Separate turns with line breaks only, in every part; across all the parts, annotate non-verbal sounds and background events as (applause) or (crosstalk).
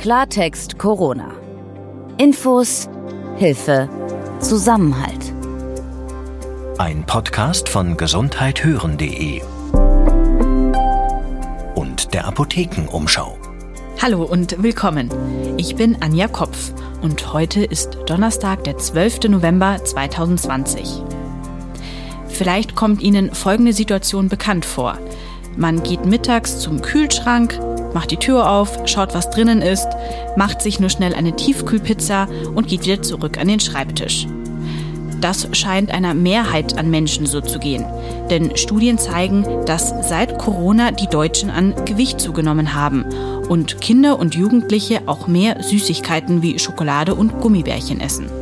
Klartext Corona. Infos, Hilfe, Zusammenhalt.
Ein Podcast von gesundheithören.de und der Apothekenumschau.
Hallo und willkommen. Ich bin Anja Kopf und heute ist Donnerstag, der 12. November 2020. Vielleicht kommt Ihnen folgende Situation bekannt vor. Man geht mittags zum Kühlschrank, macht die Tür auf, schaut, was drinnen ist, macht sich nur schnell eine Tiefkühlpizza und geht wieder zurück an den Schreibtisch. Das scheint einer Mehrheit an Menschen so zu gehen. Denn Studien zeigen, dass seit Corona die Deutschen an Gewicht zugenommen haben und Kinder und Jugendliche auch mehr Süßigkeiten wie Schokolade und Gummibärchen essen.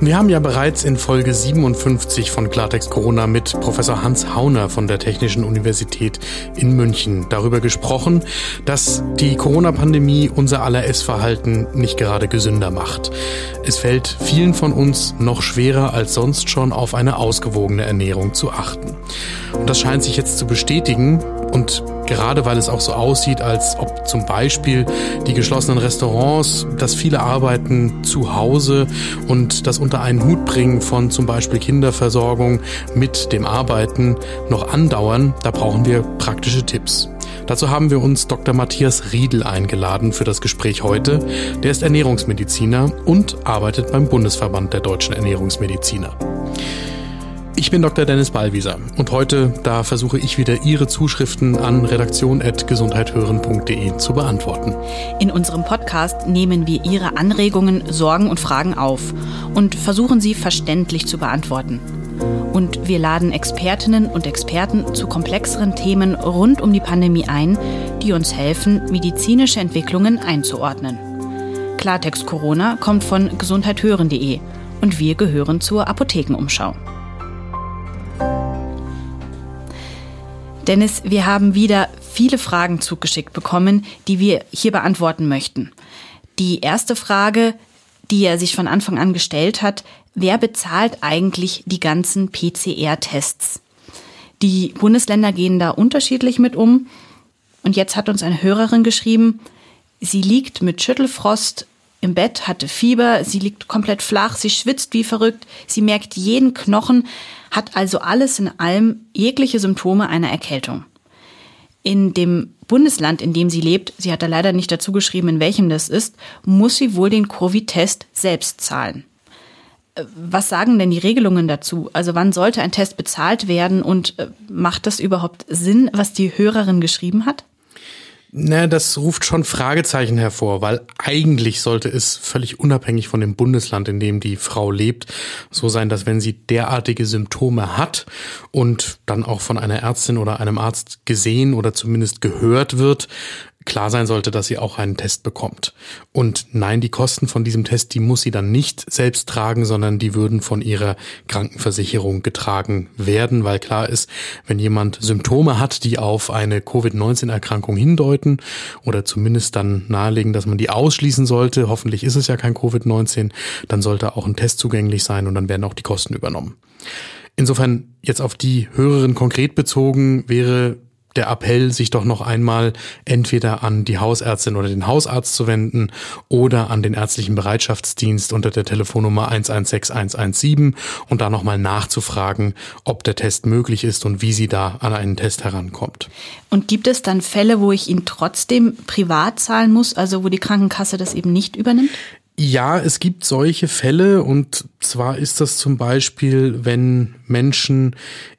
Und wir haben ja bereits in Folge 57 von Klartext Corona mit Professor Hans Hauner von der Technischen Universität in München darüber gesprochen, dass die Corona-Pandemie unser aller Essverhalten nicht gerade gesünder macht. Es fällt vielen von uns noch schwerer als sonst schon auf eine ausgewogene Ernährung zu achten. Und das scheint sich jetzt zu bestätigen und gerade weil es auch so aussieht, als ob zum Beispiel die geschlossenen Restaurants, dass viele arbeiten zu Hause und das unter einen Hut bringen von zum Beispiel Kinderversorgung mit dem Arbeiten noch andauern, da brauchen wir praktische Tipps. Dazu haben wir uns Dr. Matthias Riedel eingeladen für das Gespräch heute. Der ist Ernährungsmediziner und arbeitet beim Bundesverband der deutschen Ernährungsmediziner. Ich bin Dr. Dennis Ballwieser und heute, da versuche ich wieder Ihre Zuschriften an redaktion.gesundheithören.de zu beantworten.
In unserem Podcast nehmen wir Ihre Anregungen, Sorgen und Fragen auf und versuchen sie verständlich zu beantworten. Und wir laden Expertinnen und Experten zu komplexeren Themen rund um die Pandemie ein, die uns helfen, medizinische Entwicklungen einzuordnen. Klartext Corona kommt von gesundheithören.de und wir gehören zur Apothekenumschau. Dennis, wir haben wieder viele Fragen zugeschickt bekommen, die wir hier beantworten möchten. Die erste Frage, die er sich von Anfang an gestellt hat, wer bezahlt eigentlich die ganzen PCR-Tests? Die Bundesländer gehen da unterschiedlich mit um. Und jetzt hat uns eine Hörerin geschrieben, sie liegt mit Schüttelfrost im Bett, hatte Fieber, sie liegt komplett flach, sie schwitzt wie verrückt, sie merkt jeden Knochen, hat also alles in allem jegliche Symptome einer Erkältung. In dem Bundesland, in dem sie lebt, sie hat da leider nicht dazu geschrieben, in welchem das ist, muss sie wohl den Covid-Test selbst zahlen. Äh, was sagen denn die Regelungen dazu? Also wann sollte ein Test bezahlt werden und äh, macht das überhaupt Sinn, was die Hörerin geschrieben hat?
Na, das ruft schon Fragezeichen hervor, weil eigentlich sollte es völlig unabhängig von dem Bundesland, in dem die Frau lebt, so sein, dass wenn sie derartige Symptome hat und dann auch von einer Ärztin oder einem Arzt gesehen oder zumindest gehört wird, klar sein sollte, dass sie auch einen Test bekommt. Und nein, die Kosten von diesem Test, die muss sie dann nicht selbst tragen, sondern die würden von ihrer Krankenversicherung getragen werden, weil klar ist, wenn jemand Symptome hat, die auf eine Covid-19-Erkrankung hindeuten oder zumindest dann nahelegen, dass man die ausschließen sollte, hoffentlich ist es ja kein Covid-19, dann sollte auch ein Test zugänglich sein und dann werden auch die Kosten übernommen. Insofern jetzt auf die Hörerin konkret bezogen wäre der Appell, sich doch noch einmal entweder an die Hausärztin oder den Hausarzt zu wenden oder an den ärztlichen Bereitschaftsdienst unter der Telefonnummer 116117 und da nochmal nachzufragen, ob der Test möglich ist und wie sie da an einen Test herankommt.
Und gibt es dann Fälle, wo ich ihn trotzdem privat zahlen muss, also wo die Krankenkasse das eben nicht übernimmt?
Ja, es gibt solche Fälle und zwar ist das zum Beispiel, wenn Menschen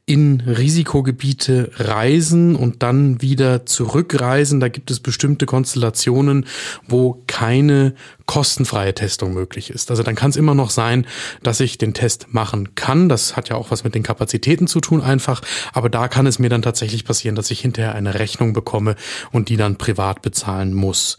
in Risikogebiete reisen und dann wieder zurückreisen. Da gibt es bestimmte Konstellationen, wo keine kostenfreie Testung möglich ist. Also dann kann es immer noch sein, dass ich den Test machen kann. Das hat ja auch was mit den Kapazitäten zu tun einfach. Aber da kann es mir dann tatsächlich passieren, dass ich hinterher eine Rechnung bekomme und die dann privat bezahlen muss.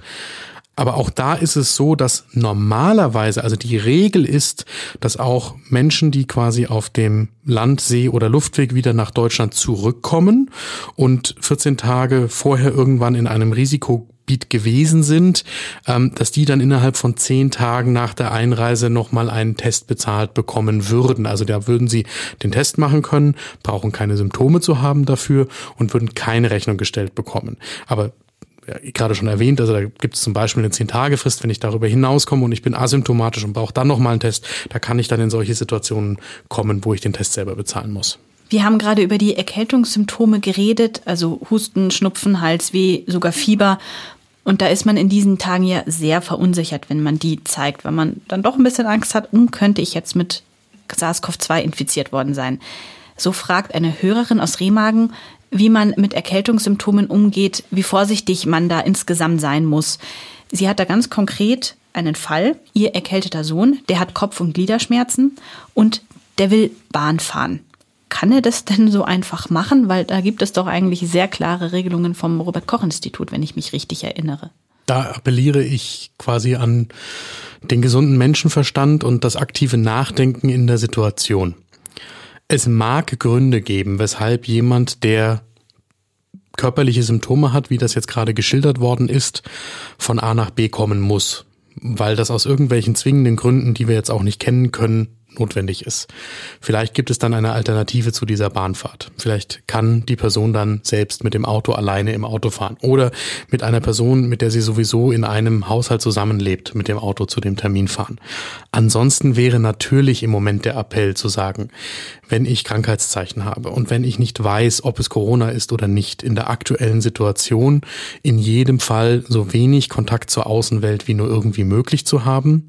Aber auch da ist es so, dass normalerweise, also die Regel ist, dass auch Menschen, die quasi auf dem Land, See oder Luftweg wieder nach Deutschland zurückkommen und 14 Tage vorher irgendwann in einem Risikogebiet gewesen sind, ähm, dass die dann innerhalb von zehn Tagen nach der Einreise nochmal einen Test bezahlt bekommen würden. Also da würden sie den Test machen können, brauchen keine Symptome zu haben dafür und würden keine Rechnung gestellt bekommen. Aber gerade schon erwähnt, also da gibt es zum Beispiel eine 10-Tage-Frist, wenn ich darüber hinauskomme und ich bin asymptomatisch und brauche dann nochmal einen Test, da kann ich dann in solche Situationen kommen, wo ich den Test selber bezahlen muss.
Wir haben gerade über die Erkältungssymptome geredet, also Husten, Schnupfen, Halsweh, sogar Fieber. Und da ist man in diesen Tagen ja sehr verunsichert, wenn man die zeigt, weil man dann doch ein bisschen Angst hat, um könnte ich jetzt mit SARS-CoV-2 infiziert worden sein. So fragt eine Hörerin aus Remagen, wie man mit Erkältungssymptomen umgeht, wie vorsichtig man da insgesamt sein muss. Sie hat da ganz konkret einen Fall. Ihr erkälteter Sohn, der hat Kopf- und Gliederschmerzen und der will Bahn fahren. Kann er das denn so einfach machen? Weil da gibt es doch eigentlich sehr klare Regelungen vom Robert Koch Institut, wenn ich mich richtig erinnere.
Da appelliere ich quasi an den gesunden Menschenverstand und das aktive Nachdenken in der Situation. Es mag Gründe geben, weshalb jemand, der körperliche Symptome hat, wie das jetzt gerade geschildert worden ist, von A nach B kommen muss, weil das aus irgendwelchen zwingenden Gründen, die wir jetzt auch nicht kennen können, notwendig ist. Vielleicht gibt es dann eine Alternative zu dieser Bahnfahrt. Vielleicht kann die Person dann selbst mit dem Auto alleine im Auto fahren oder mit einer Person, mit der sie sowieso in einem Haushalt zusammenlebt, mit dem Auto zu dem Termin fahren. Ansonsten wäre natürlich im Moment der Appell zu sagen, wenn ich Krankheitszeichen habe und wenn ich nicht weiß, ob es Corona ist oder nicht, in der aktuellen Situation in jedem Fall so wenig Kontakt zur Außenwelt wie nur irgendwie möglich zu haben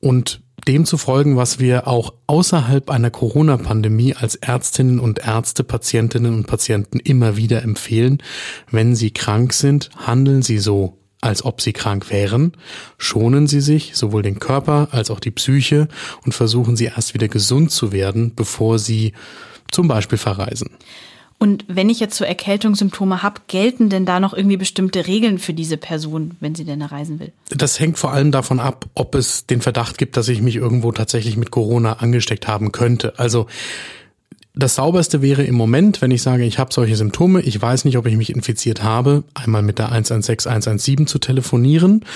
und dem zu folgen, was wir auch außerhalb einer Corona-Pandemie als Ärztinnen und Ärzte, Patientinnen und Patienten immer wieder empfehlen. Wenn Sie krank sind, handeln Sie so, als ob Sie krank wären. Schonen Sie sich, sowohl den Körper als auch die Psyche und versuchen Sie erst wieder gesund zu werden, bevor Sie zum Beispiel verreisen.
Und wenn ich jetzt so Erkältungssymptome habe, gelten denn da noch irgendwie bestimmte Regeln für diese Person, wenn sie denn reisen will?
Das hängt vor allem davon ab, ob es den Verdacht gibt, dass ich mich irgendwo tatsächlich mit Corona angesteckt haben könnte. Also das sauberste wäre im Moment, wenn ich sage, ich habe solche Symptome, ich weiß nicht, ob ich mich infiziert habe, einmal mit der 116 117 zu telefonieren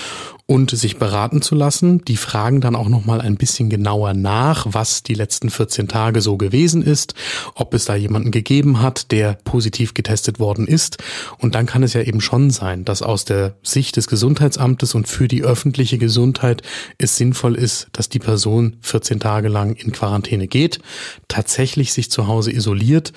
und sich beraten zu lassen. Die fragen dann auch noch mal ein bisschen genauer nach, was die letzten 14 Tage so gewesen ist, ob es da jemanden gegeben hat, der positiv getestet worden ist und dann kann es ja eben schon sein, dass aus der Sicht des Gesundheitsamtes und für die öffentliche Gesundheit es sinnvoll ist, dass die Person 14 Tage lang in Quarantäne geht, tatsächlich sich zu Hause isoliert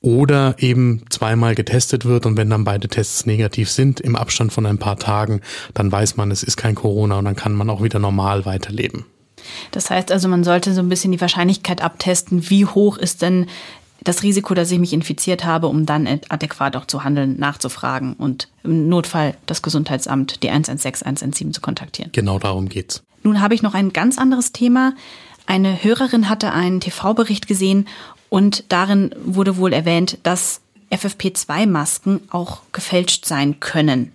oder eben zweimal getestet wird und wenn dann beide Tests negativ sind im Abstand von ein paar Tagen, dann weiß man, es ist kein Corona und dann kann man auch wieder normal weiterleben.
Das heißt also, man sollte so ein bisschen die Wahrscheinlichkeit abtesten, wie hoch ist denn das Risiko, dass ich mich infiziert habe, um dann adäquat auch zu handeln, nachzufragen und im Notfall das Gesundheitsamt, die 116, 117 zu kontaktieren.
Genau darum geht's.
Nun habe ich noch ein ganz anderes Thema. Eine Hörerin hatte einen TV-Bericht gesehen und darin wurde wohl erwähnt, dass FFP2-Masken auch gefälscht sein können.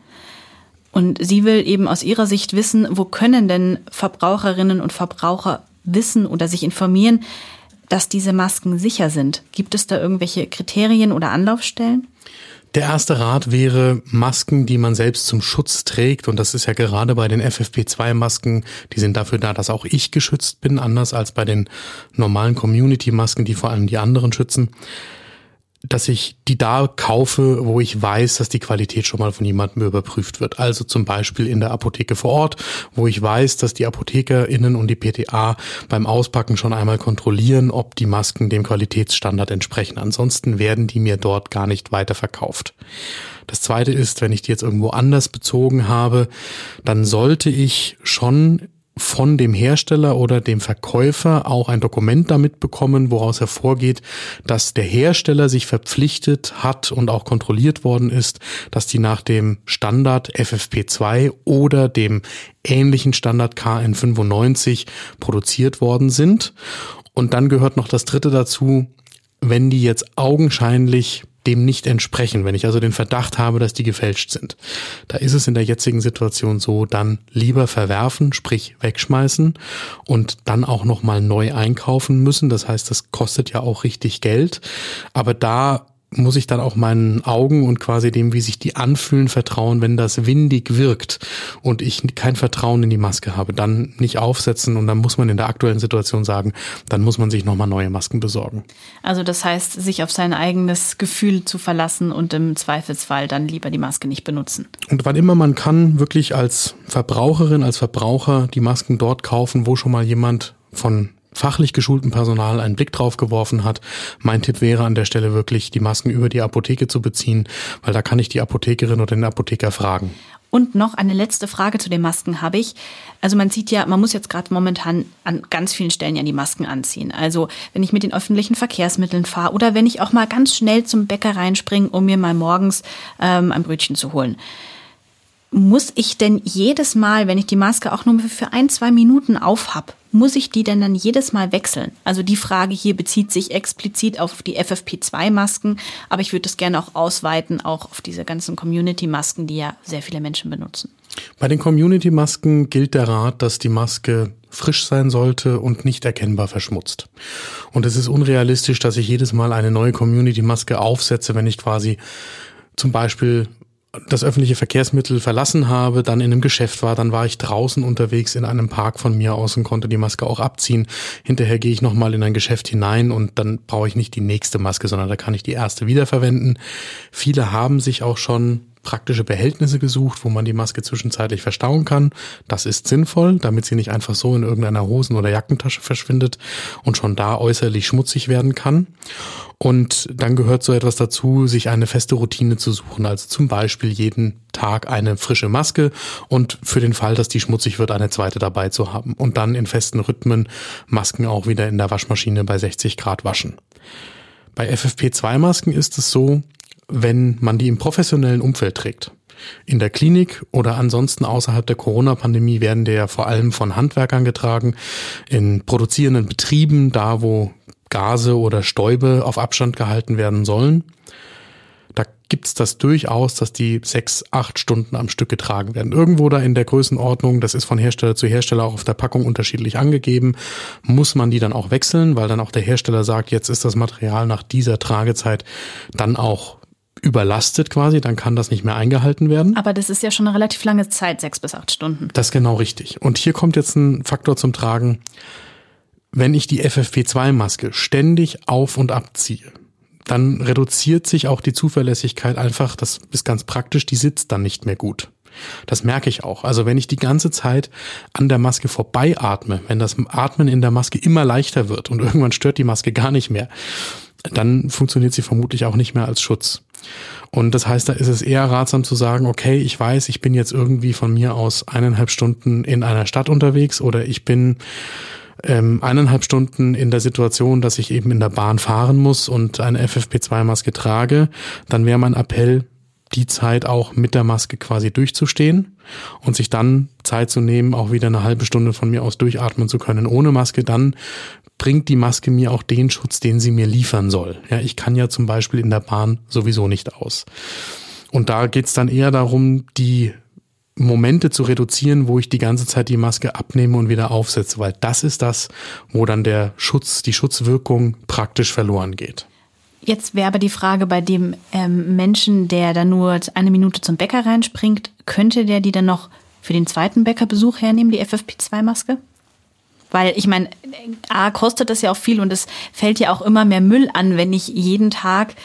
Und sie will eben aus ihrer Sicht wissen, wo können denn Verbraucherinnen und Verbraucher wissen oder sich informieren, dass diese Masken sicher sind? Gibt es da irgendwelche Kriterien oder Anlaufstellen?
Der erste Rat wäre Masken, die man selbst zum Schutz trägt. Und das ist ja gerade bei den FFP2-Masken, die sind dafür da, dass auch ich geschützt bin, anders als bei den normalen Community-Masken, die vor allem die anderen schützen dass ich die da kaufe, wo ich weiß, dass die Qualität schon mal von jemandem überprüft wird. Also zum Beispiel in der Apotheke vor Ort, wo ich weiß, dass die ApothekerInnen und die PTA beim Auspacken schon einmal kontrollieren, ob die Masken dem Qualitätsstandard entsprechen. Ansonsten werden die mir dort gar nicht weiterverkauft. Das zweite ist, wenn ich die jetzt irgendwo anders bezogen habe, dann sollte ich schon von dem Hersteller oder dem Verkäufer auch ein Dokument damit bekommen, woraus hervorgeht, dass der Hersteller sich verpflichtet hat und auch kontrolliert worden ist, dass die nach dem Standard FFP2 oder dem ähnlichen Standard KN95 produziert worden sind. Und dann gehört noch das dritte dazu, wenn die jetzt augenscheinlich dem nicht entsprechen, wenn ich also den Verdacht habe, dass die gefälscht sind. Da ist es in der jetzigen Situation so, dann lieber verwerfen, sprich wegschmeißen und dann auch nochmal neu einkaufen müssen. Das heißt, das kostet ja auch richtig Geld. Aber da muss ich dann auch meinen Augen und quasi dem, wie sich die anfühlen, vertrauen, wenn das windig wirkt und ich kein Vertrauen in die Maske habe, dann nicht aufsetzen und dann muss man in der aktuellen Situation sagen, dann muss man sich nochmal neue Masken besorgen.
Also das heißt, sich auf sein eigenes Gefühl zu verlassen und im Zweifelsfall dann lieber die Maske nicht benutzen.
Und wann immer man kann, wirklich als Verbraucherin, als Verbraucher die Masken dort kaufen, wo schon mal jemand von fachlich geschulten Personal einen Blick drauf geworfen hat. Mein Tipp wäre an der Stelle wirklich, die Masken über die Apotheke zu beziehen, weil da kann ich die Apothekerin oder den Apotheker fragen.
Und noch eine letzte Frage zu den Masken habe ich. Also man sieht ja, man muss jetzt gerade momentan an ganz vielen Stellen ja die Masken anziehen. Also wenn ich mit den öffentlichen Verkehrsmitteln fahre oder wenn ich auch mal ganz schnell zum Bäcker reinspringe, um mir mal morgens ähm, ein Brötchen zu holen muss ich denn jedes Mal, wenn ich die Maske auch nur für ein, zwei Minuten aufhab, muss ich die denn dann jedes Mal wechseln? Also die Frage hier bezieht sich explizit auf die FFP2-Masken, aber ich würde das gerne auch ausweiten, auch auf diese ganzen Community-Masken, die ja sehr viele Menschen benutzen.
Bei den Community-Masken gilt der Rat, dass die Maske frisch sein sollte und nicht erkennbar verschmutzt. Und es ist unrealistisch, dass ich jedes Mal eine neue Community-Maske aufsetze, wenn ich quasi zum Beispiel das öffentliche Verkehrsmittel verlassen habe, dann in einem Geschäft war, dann war ich draußen unterwegs in einem Park von mir aus und konnte die Maske auch abziehen. Hinterher gehe ich nochmal in ein Geschäft hinein und dann brauche ich nicht die nächste Maske, sondern da kann ich die erste wiederverwenden. Viele haben sich auch schon praktische Behältnisse gesucht, wo man die Maske zwischenzeitlich verstauen kann. Das ist sinnvoll, damit sie nicht einfach so in irgendeiner Hosen- oder Jackentasche verschwindet und schon da äußerlich schmutzig werden kann. Und dann gehört so etwas dazu, sich eine feste Routine zu suchen. Also zum Beispiel jeden Tag eine frische Maske und für den Fall, dass die schmutzig wird, eine zweite dabei zu haben. Und dann in festen Rhythmen Masken auch wieder in der Waschmaschine bei 60 Grad waschen. Bei FFP2-Masken ist es so, wenn man die im professionellen Umfeld trägt. In der Klinik oder ansonsten außerhalb der Corona-Pandemie werden der vor allem von Handwerkern getragen, in produzierenden Betrieben, da wo Gase oder Stäube auf Abstand gehalten werden sollen. Da gibt's das durchaus, dass die sechs, acht Stunden am Stück getragen werden. Irgendwo da in der Größenordnung, das ist von Hersteller zu Hersteller auch auf der Packung unterschiedlich angegeben, muss man die dann auch wechseln, weil dann auch der Hersteller sagt, jetzt ist das Material nach dieser Tragezeit dann auch überlastet quasi, dann kann das nicht mehr eingehalten werden.
Aber das ist ja schon eine relativ lange Zeit, sechs bis acht Stunden.
Das ist genau richtig. Und hier kommt jetzt ein Faktor zum Tragen. Wenn ich die FFP2-Maske ständig auf und abziehe, dann reduziert sich auch die Zuverlässigkeit einfach, das ist ganz praktisch, die sitzt dann nicht mehr gut. Das merke ich auch. Also wenn ich die ganze Zeit an der Maske vorbei atme, wenn das Atmen in der Maske immer leichter wird und (laughs) irgendwann stört die Maske gar nicht mehr, dann funktioniert sie vermutlich auch nicht mehr als Schutz. Und das heißt, da ist es eher ratsam zu sagen, okay, ich weiß, ich bin jetzt irgendwie von mir aus eineinhalb Stunden in einer Stadt unterwegs oder ich bin ähm, eineinhalb Stunden in der Situation, dass ich eben in der Bahn fahren muss und eine FFP2-Maske trage, dann wäre mein Appell, die Zeit auch mit der Maske quasi durchzustehen und sich dann Zeit zu nehmen, auch wieder eine halbe Stunde von mir aus durchatmen zu können ohne Maske, dann bringt die Maske mir auch den Schutz, den sie mir liefern soll. Ja, ich kann ja zum Beispiel in der Bahn sowieso nicht aus. Und da geht's dann eher darum, die Momente zu reduzieren, wo ich die ganze Zeit die Maske abnehme und wieder aufsetze, weil das ist das, wo dann der Schutz, die Schutzwirkung praktisch verloren geht.
Jetzt wäre aber die Frage bei dem ähm, Menschen, der da nur eine Minute zum Bäcker reinspringt, könnte der die dann noch für den zweiten Bäckerbesuch hernehmen, die FFP2-Maske? Weil ich meine, A, kostet das ja auch viel und es fällt ja auch immer mehr Müll an, wenn ich jeden Tag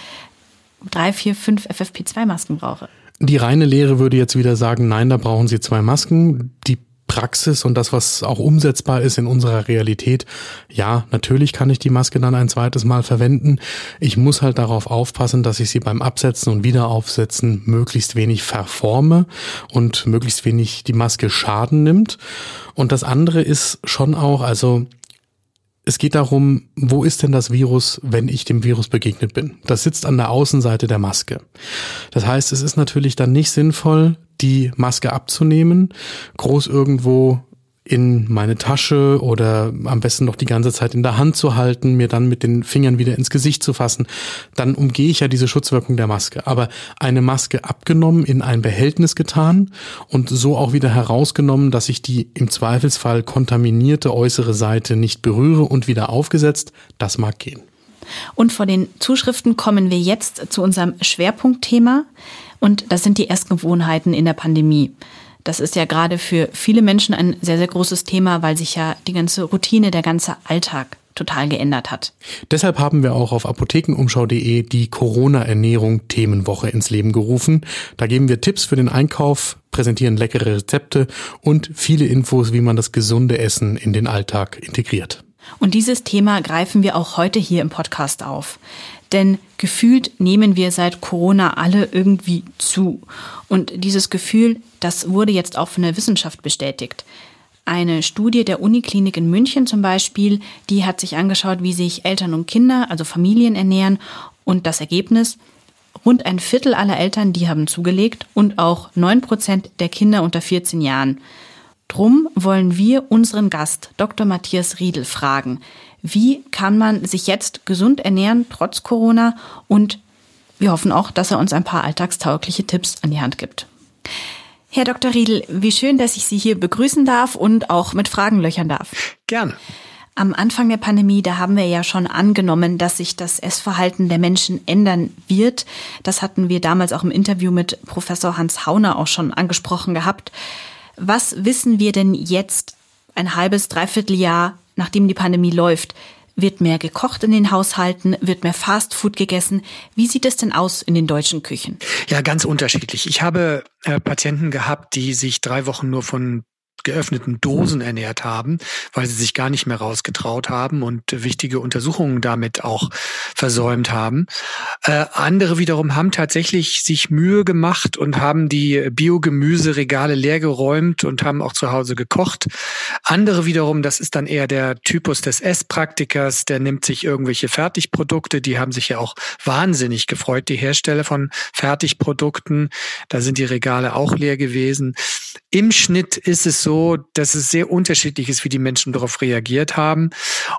drei, vier, fünf FFP2-Masken brauche.
Die reine Lehre würde jetzt wieder sagen, nein, da brauchen Sie zwei Masken. Die Praxis und das, was auch umsetzbar ist in unserer Realität, ja, natürlich kann ich die Maske dann ein zweites Mal verwenden. Ich muss halt darauf aufpassen, dass ich sie beim Absetzen und Wiederaufsetzen möglichst wenig verforme und möglichst wenig die Maske Schaden nimmt. Und das andere ist schon auch, also es geht darum, wo ist denn das Virus, wenn ich dem Virus begegnet bin? Das sitzt an der Außenseite der Maske. Das heißt, es ist natürlich dann nicht sinnvoll, die Maske abzunehmen, groß irgendwo in meine Tasche oder am besten noch die ganze Zeit in der Hand zu halten, mir dann mit den Fingern wieder ins Gesicht zu fassen, dann umgehe ich ja diese Schutzwirkung der Maske. Aber eine Maske abgenommen, in ein Behältnis getan und so auch wieder herausgenommen, dass ich die im Zweifelsfall kontaminierte äußere Seite nicht berühre und wieder aufgesetzt, das mag gehen.
Und vor den Zuschriften kommen wir jetzt zu unserem Schwerpunktthema. Und das sind die Essgewohnheiten in der Pandemie. Das ist ja gerade für viele Menschen ein sehr, sehr großes Thema, weil sich ja die ganze Routine, der ganze Alltag total geändert hat.
Deshalb haben wir auch auf apothekenumschau.de die Corona-Ernährung Themenwoche ins Leben gerufen. Da geben wir Tipps für den Einkauf, präsentieren leckere Rezepte und viele Infos, wie man das gesunde Essen in den Alltag integriert.
Und dieses Thema greifen wir auch heute hier im Podcast auf. Denn gefühlt nehmen wir seit Corona alle irgendwie zu. Und dieses Gefühl, das wurde jetzt auch von der Wissenschaft bestätigt. Eine Studie der Uniklinik in München zum Beispiel, die hat sich angeschaut, wie sich Eltern und Kinder, also Familien ernähren. Und das Ergebnis, rund ein Viertel aller Eltern, die haben zugelegt und auch neun Prozent der Kinder unter 14 Jahren. Drum wollen wir unseren Gast, Dr. Matthias Riedel, fragen, wie kann man sich jetzt gesund ernähren trotz Corona und wir hoffen auch, dass er uns ein paar alltagstaugliche Tipps an die Hand gibt. Herr Dr. Riedel, wie schön, dass ich Sie hier begrüßen darf und auch mit Fragen löchern darf.
Gerne.
Am Anfang der Pandemie, da haben wir ja schon angenommen, dass sich das Essverhalten der Menschen ändern wird. Das hatten wir damals auch im Interview mit Professor Hans Hauner auch schon angesprochen gehabt. Was wissen wir denn jetzt, ein halbes, dreiviertel Jahr, nachdem die Pandemie läuft? Wird mehr gekocht in den Haushalten? Wird mehr Fastfood gegessen? Wie sieht es denn aus in den deutschen Küchen?
Ja, ganz unterschiedlich. Ich habe äh, Patienten gehabt, die sich drei Wochen nur von geöffneten Dosen ernährt haben, weil sie sich gar nicht mehr rausgetraut haben und wichtige Untersuchungen damit auch versäumt haben. Äh, andere wiederum haben tatsächlich sich Mühe gemacht und haben die Biogemüseregale leergeräumt und haben auch zu Hause gekocht. Andere wiederum, das ist dann eher der Typus des Esspraktikers, der nimmt sich irgendwelche Fertigprodukte, die haben sich ja auch wahnsinnig gefreut, die Hersteller von Fertigprodukten. Da sind die Regale auch leer gewesen. Im Schnitt ist es so, dass es sehr unterschiedlich ist, wie die Menschen darauf reagiert haben.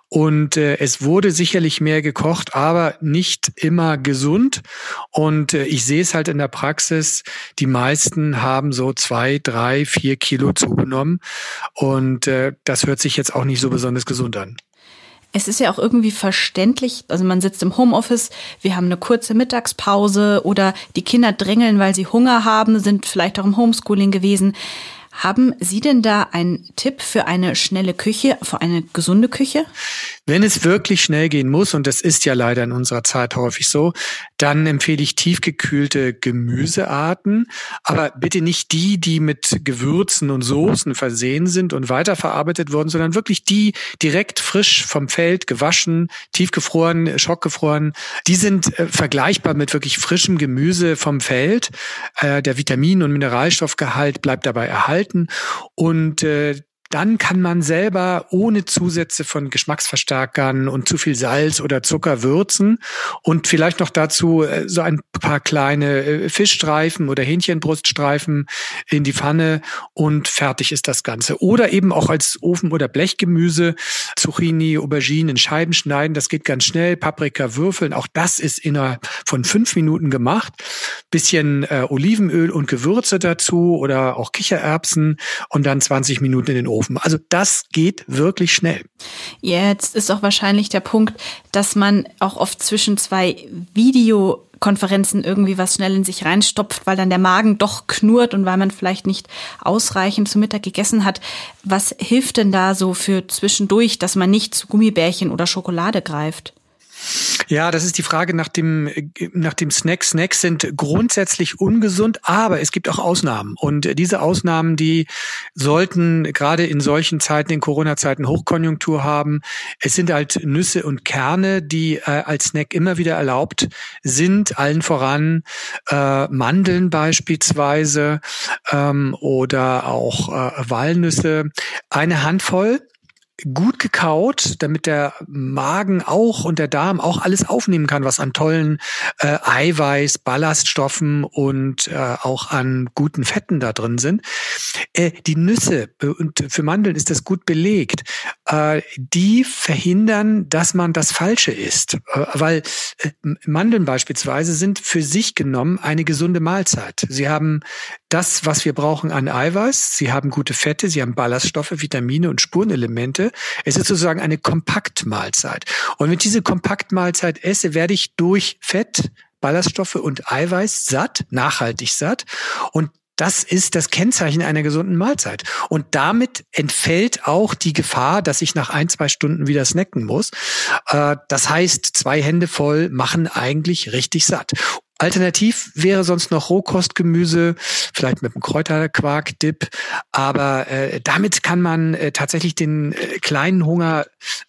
Und äh, es wurde sicherlich mehr gekocht, aber nicht immer gesund. Und äh, ich sehe es halt in der Praxis, die meisten haben so zwei, drei, vier Kilo zugenommen. Und äh, das hört sich jetzt auch nicht so besonders gesund an.
Es ist ja auch irgendwie verständlich, also man sitzt im Homeoffice, wir haben eine kurze Mittagspause oder die Kinder drängeln, weil sie Hunger haben, sind vielleicht auch im Homeschooling gewesen. Haben Sie denn da einen Tipp für eine schnelle Küche, für eine gesunde Küche?
Wenn es wirklich schnell gehen muss, und das ist ja leider in unserer Zeit häufig so, dann empfehle ich tiefgekühlte Gemüsearten, aber bitte nicht die, die mit Gewürzen und Soßen versehen sind und weiterverarbeitet wurden, sondern wirklich die direkt frisch vom Feld gewaschen, tiefgefroren, schockgefroren. Die sind äh, vergleichbar mit wirklich frischem Gemüse vom Feld. Äh, der Vitamin- und Mineralstoffgehalt bleibt dabei erhalten halten und äh, dann kann man selber ohne Zusätze von Geschmacksverstärkern und zu viel Salz oder Zucker würzen und vielleicht noch dazu äh, so ein paar kleine äh, Fischstreifen oder Hähnchenbruststreifen in die Pfanne und fertig ist das Ganze. Oder eben auch als Ofen- oder Blechgemüse, Zucchini, Aubergine in Scheiben schneiden, das geht ganz schnell, Paprika würfeln, auch das ist innerhalb von fünf Minuten gemacht. Bisschen äh, Olivenöl und Gewürze dazu oder auch Kichererbsen und dann 20 Minuten in den Ofen anrufen. Also das geht wirklich schnell.
Jetzt ist auch wahrscheinlich der Punkt, dass man auch oft zwischen zwei Videokonferenzen irgendwie was schnell in sich reinstopft, weil dann der Magen doch knurrt und weil man vielleicht nicht ausreichend zu Mittag gegessen hat. Was hilft denn da so für zwischendurch, dass man nicht zu Gummibärchen oder Schokolade greift?
Ja, das ist die Frage nach dem, nach dem Snack. Snacks sind grundsätzlich ungesund, aber es gibt auch Ausnahmen. Und diese Ausnahmen, die sollten gerade in solchen Zeiten, in Corona-Zeiten Hochkonjunktur haben. Es sind halt Nüsse und Kerne, die äh, als Snack immer wieder erlaubt sind, allen voran äh, Mandeln beispielsweise ähm, oder auch äh, Walnüsse. Eine Handvoll gut gekaut, damit der Magen auch und der Darm auch alles aufnehmen kann, was an tollen äh, Eiweiß, Ballaststoffen und äh, auch an guten Fetten da drin sind. Äh, die Nüsse und für Mandeln ist das gut belegt. äh, die verhindern, dass man das Falsche isst. Äh, weil äh, Mandeln beispielsweise sind für sich genommen eine gesunde Mahlzeit. Sie haben das, was wir brauchen an Eiweiß, sie haben gute Fette, sie haben Ballaststoffe, Vitamine und Spurenelemente. Es ist sozusagen eine Kompaktmahlzeit. Und wenn ich diese Kompaktmahlzeit esse, werde ich durch Fett, Ballaststoffe und Eiweiß satt, nachhaltig satt. Und das ist das Kennzeichen einer gesunden Mahlzeit. Und damit entfällt auch die Gefahr, dass ich nach ein, zwei Stunden wieder snacken muss. Äh, das heißt, zwei Hände voll machen eigentlich richtig satt. Alternativ wäre sonst noch Rohkostgemüse, vielleicht mit einem Kräuterquark-Dip. Aber äh, damit kann man äh, tatsächlich den äh, kleinen Hunger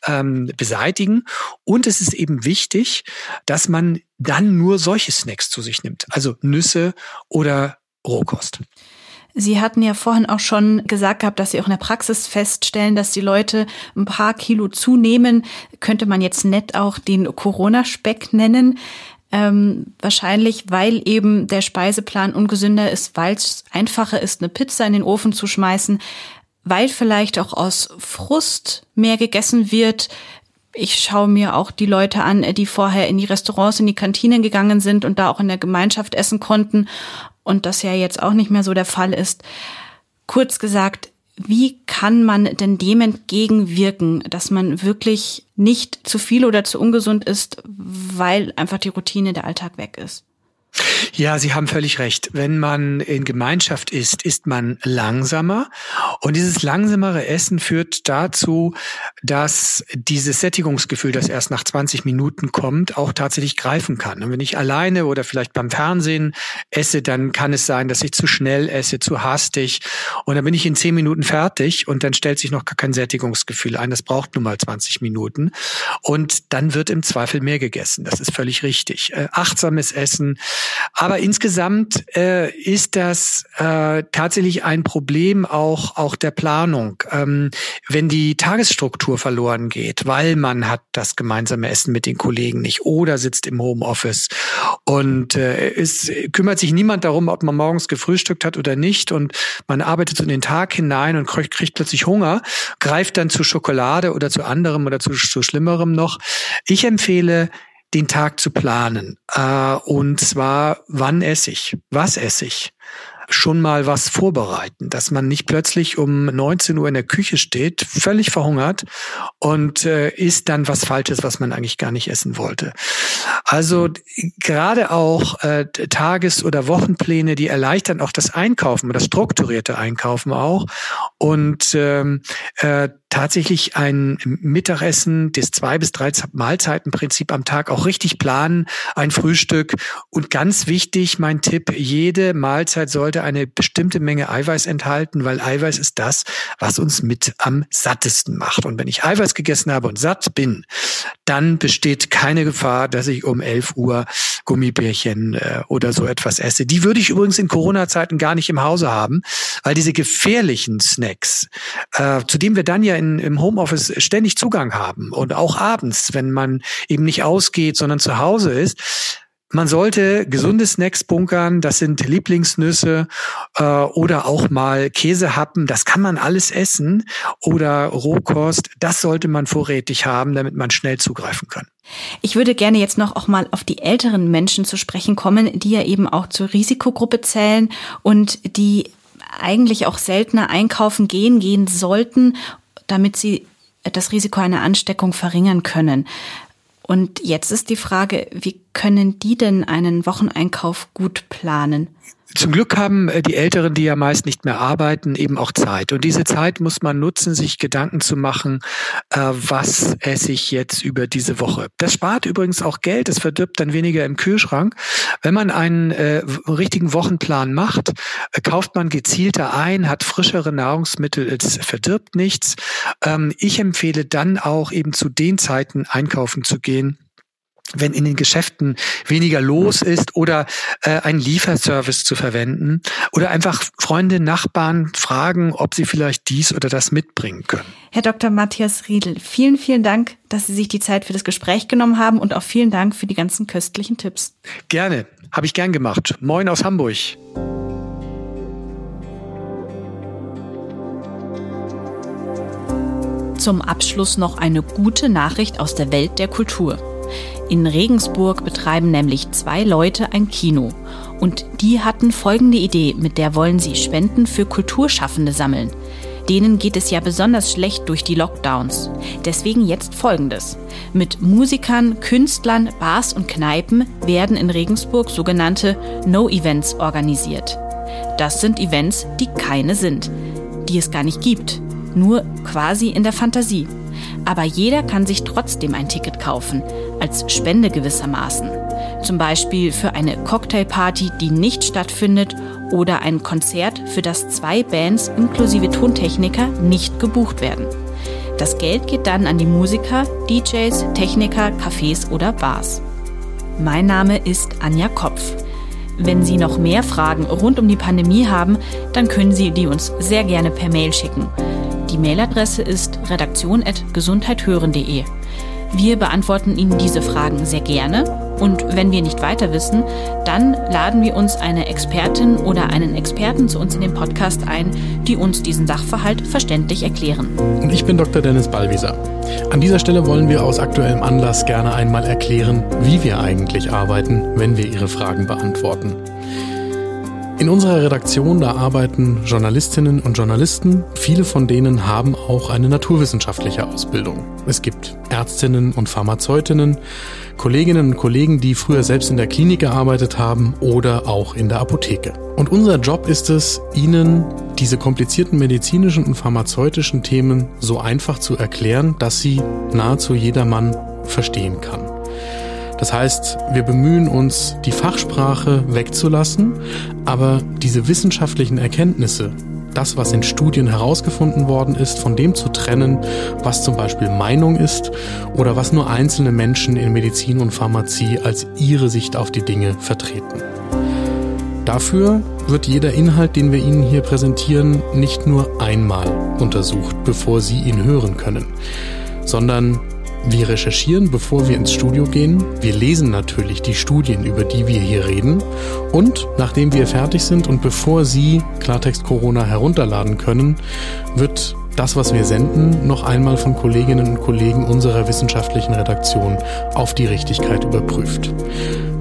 ähm, beseitigen. Und es ist eben wichtig, dass man dann nur solche Snacks zu sich nimmt. Also Nüsse oder Rohkost.
Sie hatten ja vorhin auch schon gesagt gehabt, dass Sie auch in der Praxis feststellen, dass die Leute ein paar Kilo zunehmen. Könnte man jetzt nett auch den Corona-Speck nennen. Ähm, wahrscheinlich, weil eben der Speiseplan ungesünder ist, weil es einfacher ist, eine Pizza in den Ofen zu schmeißen, weil vielleicht auch aus Frust mehr gegessen wird. Ich schaue mir auch die Leute an, die vorher in die Restaurants, in die Kantinen gegangen sind und da auch in der Gemeinschaft essen konnten und das ja jetzt auch nicht mehr so der Fall ist. Kurz gesagt, wie kann man denn dem entgegenwirken, dass man wirklich nicht zu viel oder zu ungesund ist, weil einfach die Routine der Alltag weg ist?
Ja, Sie haben völlig recht. Wenn man in Gemeinschaft isst, ist man langsamer. Und dieses langsamere Essen führt dazu, dass dieses Sättigungsgefühl, das erst nach 20 Minuten kommt, auch tatsächlich greifen kann. Und wenn ich alleine oder vielleicht beim Fernsehen esse, dann kann es sein, dass ich zu schnell esse, zu hastig. Und dann bin ich in 10 Minuten fertig und dann stellt sich noch gar kein Sättigungsgefühl ein. Das braucht nun mal 20 Minuten. Und dann wird im Zweifel mehr gegessen. Das ist völlig richtig. Äh, achtsames Essen, aber insgesamt äh, ist das äh, tatsächlich ein Problem auch, auch der Planung. Ähm, wenn die Tagesstruktur verloren geht, weil man hat das gemeinsame Essen mit den Kollegen nicht oder sitzt im Homeoffice und äh, es kümmert sich niemand darum, ob man morgens gefrühstückt hat oder nicht und man arbeitet so in den Tag hinein und kriegt, kriegt plötzlich Hunger, greift dann zu Schokolade oder zu anderem oder zu, zu Schlimmerem noch. Ich empfehle, den Tag zu planen. Äh, und zwar, wann esse ich? Was esse ich? schon mal was vorbereiten, dass man nicht plötzlich um 19 Uhr in der Küche steht, völlig verhungert und äh, isst dann was Falsches, was man eigentlich gar nicht essen wollte. Also gerade auch äh, Tages- oder Wochenpläne, die erleichtern auch das Einkaufen, das strukturierte Einkaufen auch und ähm, äh, tatsächlich ein Mittagessen des zwei bis drei Mahlzeitenprinzip am Tag auch richtig planen, ein Frühstück und ganz wichtig, mein Tipp, jede Mahlzeit sollte eine bestimmte Menge Eiweiß enthalten, weil Eiweiß ist das, was uns mit am sattesten macht. Und wenn ich Eiweiß gegessen habe und satt bin, dann besteht keine Gefahr, dass ich um 11 Uhr Gummibärchen äh, oder so etwas esse. Die würde ich übrigens in Corona-Zeiten gar nicht im Hause haben, weil diese gefährlichen Snacks, äh, zu denen wir dann ja in, im Homeoffice ständig Zugang haben und auch abends, wenn man eben nicht ausgeht, sondern zu Hause ist, man sollte gesunde Snacks bunkern, das sind Lieblingsnüsse äh, oder auch mal Käsehappen, das kann man alles essen oder Rohkost, das sollte man vorrätig haben, damit man schnell zugreifen kann.
Ich würde gerne jetzt noch auch mal auf die älteren Menschen zu sprechen kommen, die ja eben auch zur Risikogruppe zählen und die eigentlich auch seltener einkaufen gehen, gehen sollten, damit sie das Risiko einer Ansteckung verringern können. Und jetzt ist die Frage, wie können die denn einen Wocheneinkauf gut planen?
Zum Glück haben äh, die Älteren, die ja meist nicht mehr arbeiten, eben auch Zeit. Und diese Zeit muss man nutzen, sich Gedanken zu machen, äh, was esse ich jetzt über diese Woche. Das spart übrigens auch Geld, es verdirbt dann weniger im Kühlschrank. Wenn man einen äh, richtigen Wochenplan macht, kauft man gezielter ein, hat frischere Nahrungsmittel, es verdirbt nichts. Ähm, ich empfehle dann auch eben zu den Zeiten einkaufen zu gehen, wenn in den Geschäften weniger los ist oder äh, einen Lieferservice zu verwenden oder einfach Freunde, Nachbarn fragen, ob sie vielleicht dies oder das mitbringen können.
Herr Dr. Matthias Riedel, vielen, vielen Dank, dass Sie sich die Zeit für das Gespräch genommen haben und auch vielen Dank für die ganzen köstlichen Tipps.
Gerne, habe ich gern gemacht. Moin aus Hamburg.
Zum Abschluss noch eine gute Nachricht aus der Welt der Kultur. In Regensburg betreiben nämlich zwei Leute ein Kino. Und die hatten folgende Idee, mit der wollen sie Spenden für Kulturschaffende sammeln. Denen geht es ja besonders schlecht durch die Lockdowns. Deswegen jetzt Folgendes. Mit Musikern, Künstlern, Bars und Kneipen werden in Regensburg sogenannte No-Events organisiert. Das sind Events, die keine sind, die es gar nicht gibt, nur quasi in der Fantasie. Aber jeder kann sich trotzdem ein Ticket kaufen, als Spende gewissermaßen. Zum Beispiel für eine Cocktailparty, die nicht stattfindet oder ein Konzert, für das zwei Bands inklusive Tontechniker nicht gebucht werden. Das Geld geht dann an die Musiker, DJs, Techniker, Cafés oder Bars. Mein Name ist Anja Kopf. Wenn Sie noch mehr Fragen rund um die Pandemie haben, dann können Sie die uns sehr gerne per Mail schicken. Die Mailadresse ist redaktion.gesundheithören.de. Wir beantworten Ihnen diese Fragen sehr gerne und wenn wir nicht weiter wissen, dann laden wir uns eine Expertin oder einen Experten zu uns in den Podcast ein, die uns diesen Sachverhalt verständlich erklären.
Und ich bin Dr. Dennis Ballwieser. An dieser Stelle wollen wir aus aktuellem Anlass gerne einmal erklären, wie wir eigentlich arbeiten, wenn wir Ihre Fragen beantworten. In unserer Redaktion, da arbeiten Journalistinnen und Journalisten. Viele von denen haben auch eine naturwissenschaftliche Ausbildung. Es gibt Ärztinnen und Pharmazeutinnen, Kolleginnen und Kollegen, die früher selbst in der Klinik gearbeitet haben oder auch in der Apotheke. Und unser Job ist es, ihnen diese komplizierten medizinischen und pharmazeutischen Themen so einfach zu erklären, dass sie nahezu jedermann verstehen kann. Das heißt, wir bemühen uns, die Fachsprache wegzulassen, aber diese wissenschaftlichen Erkenntnisse, das, was in Studien herausgefunden worden ist, von dem zu trennen, was zum Beispiel Meinung ist oder was nur einzelne Menschen in Medizin und Pharmazie als ihre Sicht auf die Dinge vertreten. Dafür wird jeder Inhalt, den wir Ihnen hier präsentieren, nicht nur einmal untersucht, bevor Sie ihn hören können, sondern wir recherchieren, bevor wir ins Studio gehen. Wir lesen natürlich die Studien, über die wir hier reden. Und nachdem wir fertig sind und bevor Sie Klartext Corona herunterladen können, wird das, was wir senden, noch einmal von Kolleginnen und Kollegen unserer wissenschaftlichen Redaktion auf die Richtigkeit überprüft.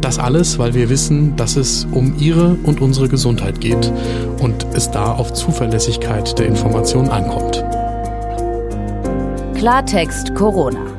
Das alles, weil wir wissen, dass es um Ihre und unsere Gesundheit geht und es da auf Zuverlässigkeit der Information ankommt.
Klartext Corona.